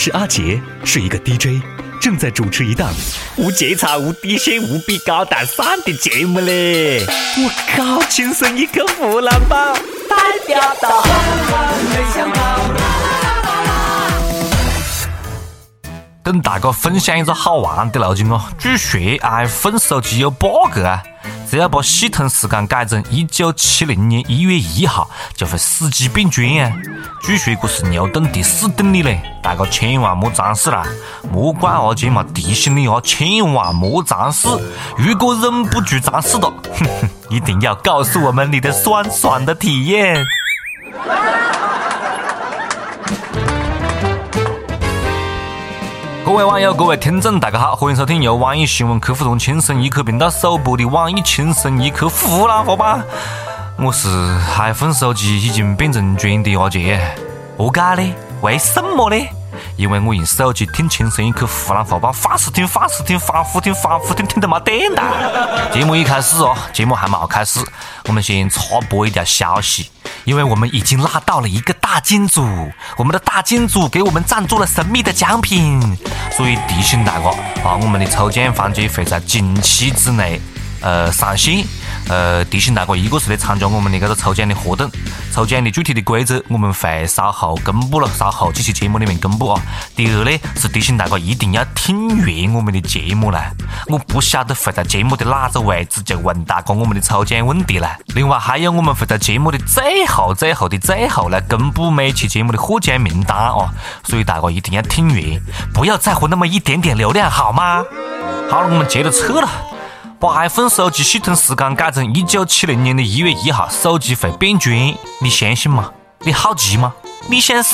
是阿杰，是一个 DJ，正在主持一档无节操、无底线、无比高大上的节目嘞！我靠，亲生一个湖南宝，代表到。跟大家分享一个好玩的路径哦，据说 iPhone 手机有 bug 啊，只要把系统时间改成一九七零年一月一号，就会死机变砖啊。据说这是牛顿第四定律嘞，大家千万莫尝试啦，莫怪阿杰嘛提醒你啊，千万莫尝试。如果忍不住尝试了，哼哼，一定要告诉我们你的酸爽的体验。各位网友，各位听众，大家好，欢迎收听由网易新闻客户端轻松一刻频道首播的网易轻松一刻湖南话版。我是 iPhone 手机已经变成砖的阿杰，何解呢？为什么呢？因为我用手机听轻松一刻湖南话版，反复听，反复听，反复听，反复听，听得没电了。节目一开始哦，节目还没开始，我们先插播一条消息。因为我们已经拉到了一个大金主，我们的大金主给我们赞助了神秘的奖品，所以提醒大家啊，我们的抽奖环节会在近期之内呃上线。呃，提醒大家，一个是来参加我们的这个抽奖的活动，抽奖的具体的规则我们会稍后公布了，稍后这期节目里面公布啊。第二呢，是提醒大家一定要听完我们的节目啦，我不晓得会在节目的哪个位置就问大家我们的抽奖问题了。另外还有我们会在节目的最后、最后的最后来公布每期节目的获奖名单啊，所以大家一定要听完，不要在乎那么一点点流量好吗？好了，我们接着撤了。把 iPhone 手机系统时间改成一九七零年的一月一号，手机会变砖，你相信吗？你好奇吗？你想